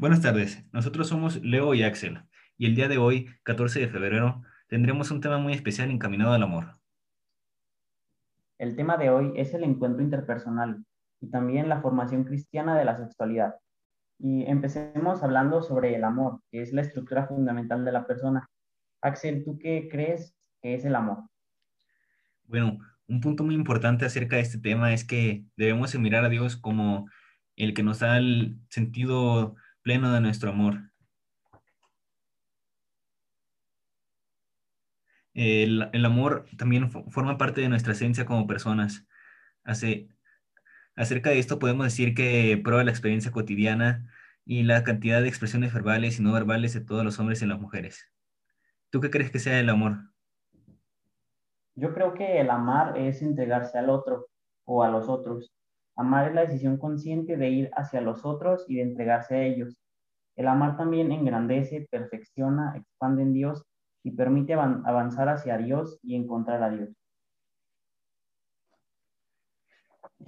Buenas tardes, nosotros somos Leo y Axel, y el día de hoy, 14 de febrero, tendremos un tema muy especial encaminado al amor. El tema de hoy es el encuentro interpersonal y también la formación cristiana de la sexualidad. Y empecemos hablando sobre el amor, que es la estructura fundamental de la persona. Axel, ¿tú qué crees que es el amor? Bueno, un punto muy importante acerca de este tema es que debemos mirar a Dios como el que nos da el sentido pleno de nuestro amor. El, amor también forma parte de nuestra esencia como personas. Hace, acerca de esto podemos decir que prueba la experiencia cotidiana y la cantidad de expresiones verbales y no verbales de todos los hombres y las mujeres. ¿Tú qué crees que sea el amor? Yo creo que el amar es entregarse al otro o a los otros. Amar es la decisión consciente de ir hacia los otros y de entregarse a ellos. El amar también engrandece, perfecciona, expande en Dios y permite avanzar hacia Dios y encontrar a Dios.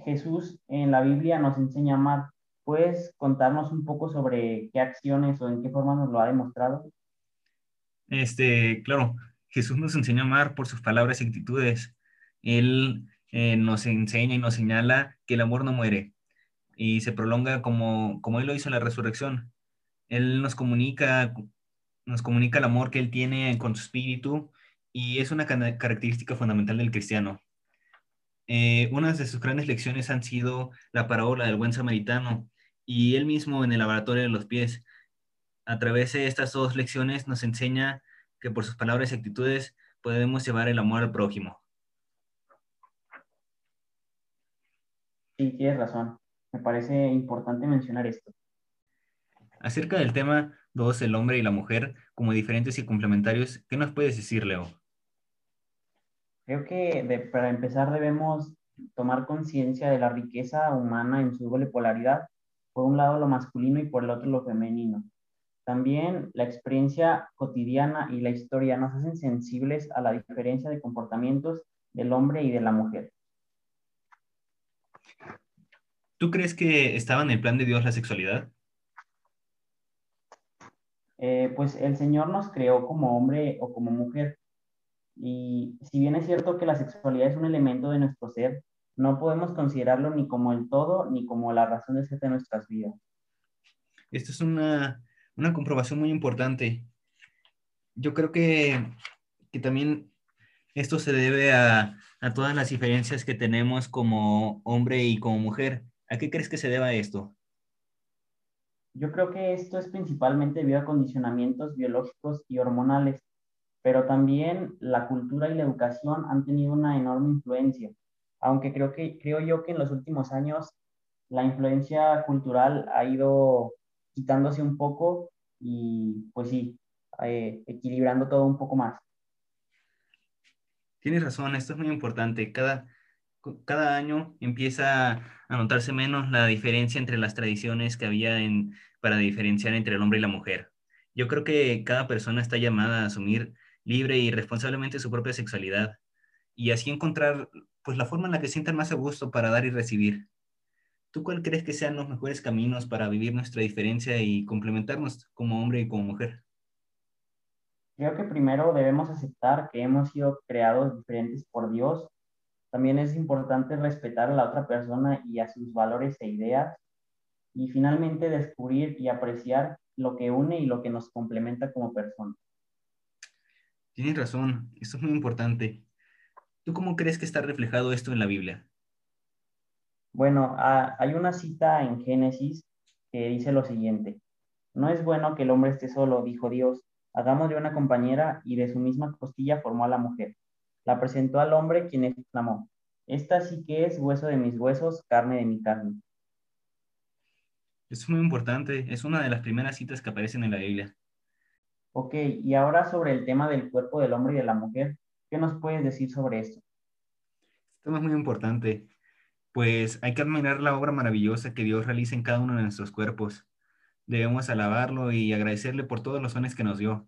Jesús en la Biblia nos enseña a amar. ¿Puedes contarnos un poco sobre qué acciones o en qué forma nos lo ha demostrado? Este, claro, Jesús nos enseña a amar por sus palabras y actitudes. Él eh, nos enseña y nos señala que el amor no muere y se prolonga como, como Él lo hizo en la resurrección. Él nos comunica, nos comunica el amor que Él tiene con su espíritu y es una característica fundamental del cristiano. Eh, unas de sus grandes lecciones han sido la parábola del buen samaritano y él mismo en el laboratorio de los pies. A través de estas dos lecciones nos enseña que por sus palabras y actitudes podemos llevar el amor al prójimo. Sí, tienes razón. Me parece importante mencionar esto. Acerca del tema 2, el hombre y la mujer, como diferentes y complementarios, ¿qué nos puedes decir, Leo? Creo que para empezar debemos tomar conciencia de la riqueza humana en su doble polaridad, por un lado lo masculino y por el otro lo femenino. También la experiencia cotidiana y la historia nos hacen sensibles a la diferencia de comportamientos del hombre y de la mujer. ¿Tú crees que estaba en el plan de Dios la sexualidad? Eh, pues el Señor nos creó como hombre o como mujer. Y si bien es cierto que la sexualidad es un elemento de nuestro ser, no podemos considerarlo ni como el todo ni como la razón de ser de nuestras vidas. Esto es una, una comprobación muy importante. Yo creo que, que también esto se debe a, a todas las diferencias que tenemos como hombre y como mujer. ¿A qué crees que se deba esto? Yo creo que esto es principalmente debido a condicionamientos biológicos y hormonales, pero también la cultura y la educación han tenido una enorme influencia, aunque creo, que, creo yo que en los últimos años la influencia cultural ha ido quitándose un poco y pues sí, eh, equilibrando todo un poco más. Tienes razón, esto es muy importante. Cada, cada año empieza a notarse menos la diferencia entre las tradiciones que había en, para diferenciar entre el hombre y la mujer. Yo creo que cada persona está llamada a asumir libre y responsablemente su propia sexualidad y así encontrar pues la forma en la que sientan más a gusto para dar y recibir. ¿Tú cuál crees que sean los mejores caminos para vivir nuestra diferencia y complementarnos como hombre y como mujer? Creo que primero debemos aceptar que hemos sido creados diferentes por Dios también es importante respetar a la otra persona y a sus valores e ideas. Y finalmente descubrir y apreciar lo que une y lo que nos complementa como persona. Tienes razón, esto es muy importante. ¿Tú cómo crees que está reflejado esto en la Biblia? Bueno, hay una cita en Génesis que dice lo siguiente. No es bueno que el hombre esté solo, dijo Dios. Hagámosle una compañera y de su misma costilla formó a la mujer. La presentó al hombre quien exclamó, esta sí que es hueso de mis huesos, carne de mi carne. Es muy importante, es una de las primeras citas que aparecen en la Biblia. Ok, y ahora sobre el tema del cuerpo del hombre y de la mujer, ¿qué nos puedes decir sobre esto? Esto es muy importante, pues hay que admirar la obra maravillosa que Dios realiza en cada uno de nuestros cuerpos. Debemos alabarlo y agradecerle por todos los dones que nos dio.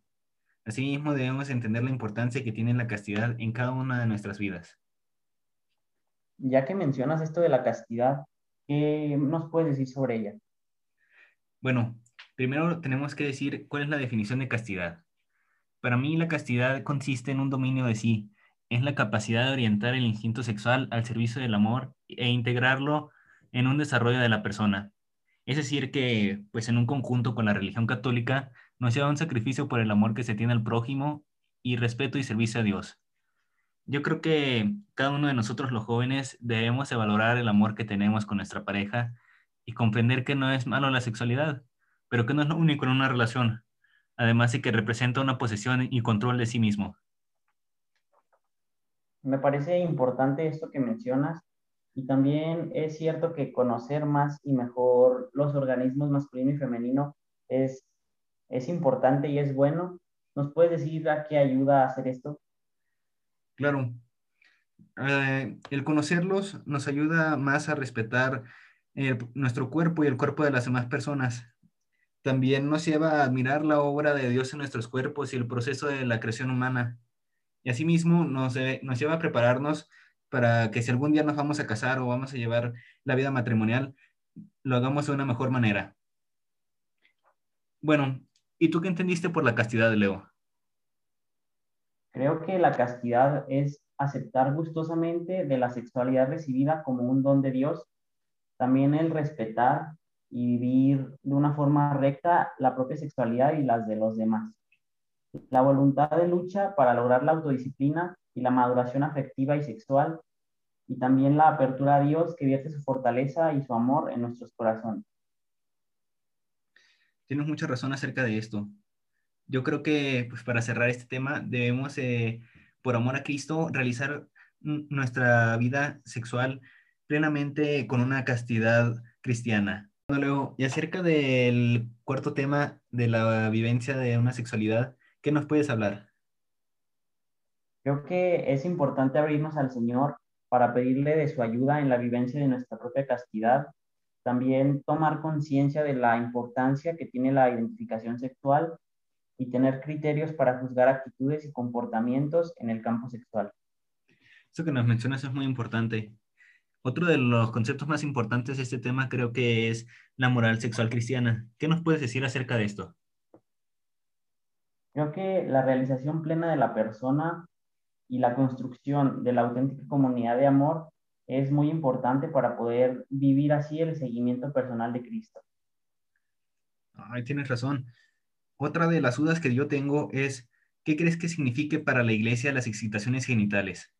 Asimismo, debemos entender la importancia que tiene la castidad en cada una de nuestras vidas. Ya que mencionas esto de la castidad, ¿qué nos puedes decir sobre ella? Bueno, Primero tenemos que decir cuál es la definición de castidad. Para mí la castidad consiste en un dominio de sí, es la capacidad de orientar el instinto sexual al servicio del amor e integrarlo en un desarrollo de la persona. Es decir, que pues en un conjunto con la religión católica nos lleva un sacrificio por el amor que se tiene al prójimo y respeto y servicio a Dios. Yo creo que cada uno de nosotros los jóvenes debemos de valorar el amor que tenemos con nuestra pareja y comprender que no es malo la sexualidad, pero que no es lo único en una relación, además de que representa una posesión y control de sí mismo. Me parece importante esto que mencionas y también es cierto que conocer más y mejor los organismos masculino y femenino es, es importante y es bueno. ¿Nos puedes decir a qué ayuda a hacer esto? Claro. Eh, el conocerlos nos ayuda más a respetar nuestro cuerpo y el cuerpo de las demás personas. También nos lleva a admirar la obra de Dios en nuestros cuerpos y el proceso de la creación humana. Y asimismo nos, nos lleva a prepararnos para que si algún día nos vamos a casar o vamos a llevar la vida matrimonial, lo hagamos de una mejor manera. Bueno, ¿y tú qué entendiste por la castidad, Leo? Creo que la castidad es aceptar gustosamente de la sexualidad recibida como un don de Dios, también el respetar y vivir de una forma recta la propia sexualidad y las de los demás. La voluntad de lucha para lograr la autodisciplina y la maduración afectiva y sexual, y también la apertura a Dios que vierte su fortaleza y su amor en nuestros corazones. Tienes mucha razón acerca de esto. Yo creo que pues, para cerrar este tema debemos, eh, por amor a Cristo, realizar nuestra vida sexual plenamente con una castidad cristiana. Luego, y acerca del cuarto tema de la vivencia de una sexualidad, ¿qué nos puedes hablar? Creo que es importante abrirnos al Señor para pedirle de su ayuda en la vivencia de nuestra propia castidad. También tomar conciencia de la importancia que tiene la identificación sexual y tener criterios para juzgar actitudes y comportamientos en el campo sexual. Eso que nos mencionas es muy importante. Otro de los conceptos más importantes de este tema creo que es la moral sexual cristiana. ¿Qué nos puedes decir acerca de esto? Creo que la realización plena de la persona y la construcción de la auténtica comunidad de amor es muy importante para poder vivir así el seguimiento personal de Cristo. Ay, tienes razón. Otra de las dudas que yo tengo es, ¿qué crees que signifique para la iglesia las excitaciones genitales?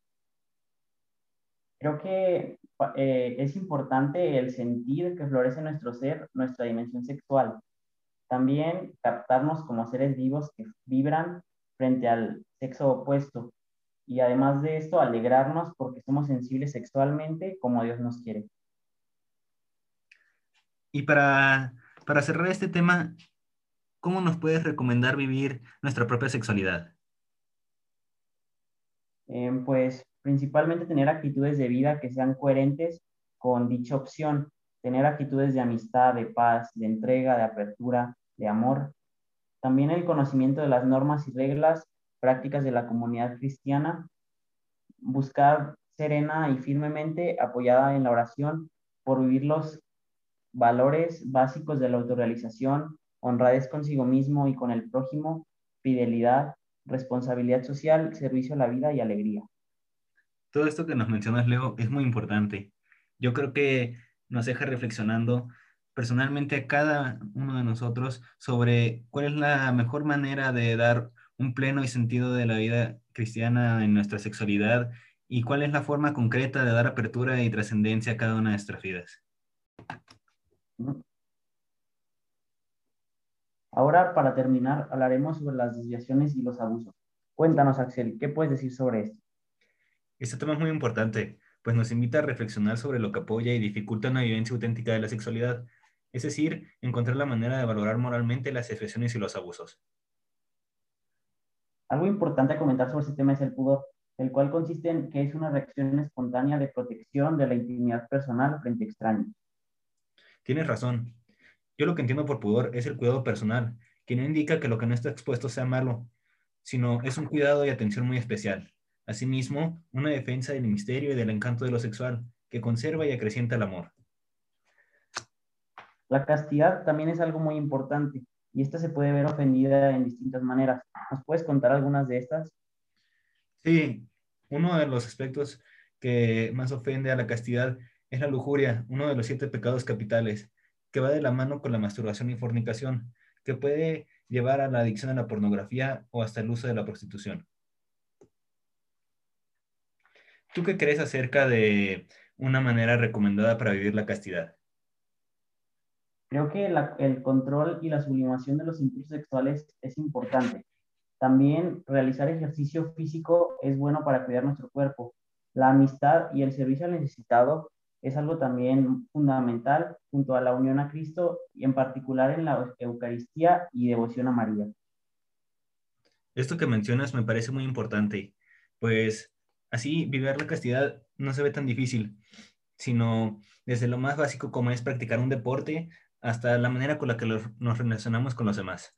Creo que eh, es importante el sentir que florece nuestro ser, nuestra dimensión sexual. También captarnos como seres vivos que vibran frente al sexo opuesto, y además de esto, alegrarnos porque somos sensibles sexualmente como Dios nos quiere. Y para, para cerrar este tema, ¿cómo nos puedes recomendar vivir nuestra propia sexualidad? Eh, pues principalmente tener actitudes de vida que sean coherentes con dicha opción, tener actitudes de amistad, de paz, de entrega, de apertura, de amor. También el conocimiento de las normas y reglas prácticas de la comunidad cristiana, buscar serena y firmemente apoyada en la oración por vivir los valores básicos de la autorrealización, honradez consigo mismo y con el prójimo, fidelidad, responsabilidad social, servicio a la vida y alegría. Todo esto que nos mencionas, Leo, es muy importante. Yo creo que nos deja reflexionando personalmente a cada uno de nosotros sobre cuál es la mejor manera de dar un pleno y sentido de la vida cristiana en nuestra sexualidad y cuál es la forma concreta de dar apertura y trascendencia a cada una de nuestras vidas. Ahora, para terminar, hablaremos sobre las desviaciones y los abusos. Cuéntanos, Axel, ¿qué puedes decir sobre esto? Este tema es muy importante, pues nos invita a reflexionar sobre lo que apoya y dificulta una vivencia auténtica de la sexualidad, es decir, encontrar la manera de valorar moralmente las expresiones y los abusos. Algo importante a comentar sobre este tema es el pudor, el cual consiste en que es una reacción espontánea de protección de la intimidad personal frente a extraños. Tienes razón. Yo lo que entiendo por pudor es el cuidado personal, que no indica que lo que no está expuesto sea malo, sino es un cuidado y atención muy especial. Asimismo, una defensa del misterio y del encanto de lo sexual, que conserva y acrecienta el amor. La castidad también es algo muy importante y esta se puede ver ofendida en distintas maneras. ¿Nos puedes contar algunas de estas? Sí, uno de los aspectos que más ofende a la castidad es la lujuria, uno de los siete pecados capitales, que va de la mano con la masturbación y fornicación, que puede llevar a la adicción a la pornografía o hasta el uso de la prostitución. ¿Tú qué crees acerca de una manera recomendada para vivir la castidad? Creo que el control y la sublimación de los impulsos sexuales es importante. También realizar ejercicio físico es bueno para cuidar nuestro cuerpo. La amistad y el servicio al necesitado es algo también fundamental junto a la unión a Cristo y en particular en la Eucaristía y devoción a María. Esto que mencionas me parece muy importante, pues así vivir la castidad no se ve tan difícil, sino desde lo más básico como es practicar un deporte hasta la manera con la que nos relacionamos con los demás.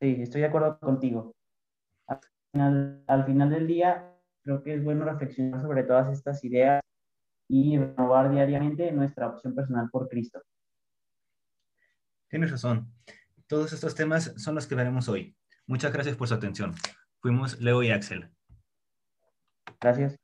Sí, estoy de acuerdo contigo. Al final, al final del día, creo que es bueno reflexionar sobre todas estas ideas y renovar diariamente nuestra opción personal por Cristo. Tienes razón. Todos estos temas son los que veremos hoy. Muchas gracias por su atención. Fuimos Leo y Axel. Gracias.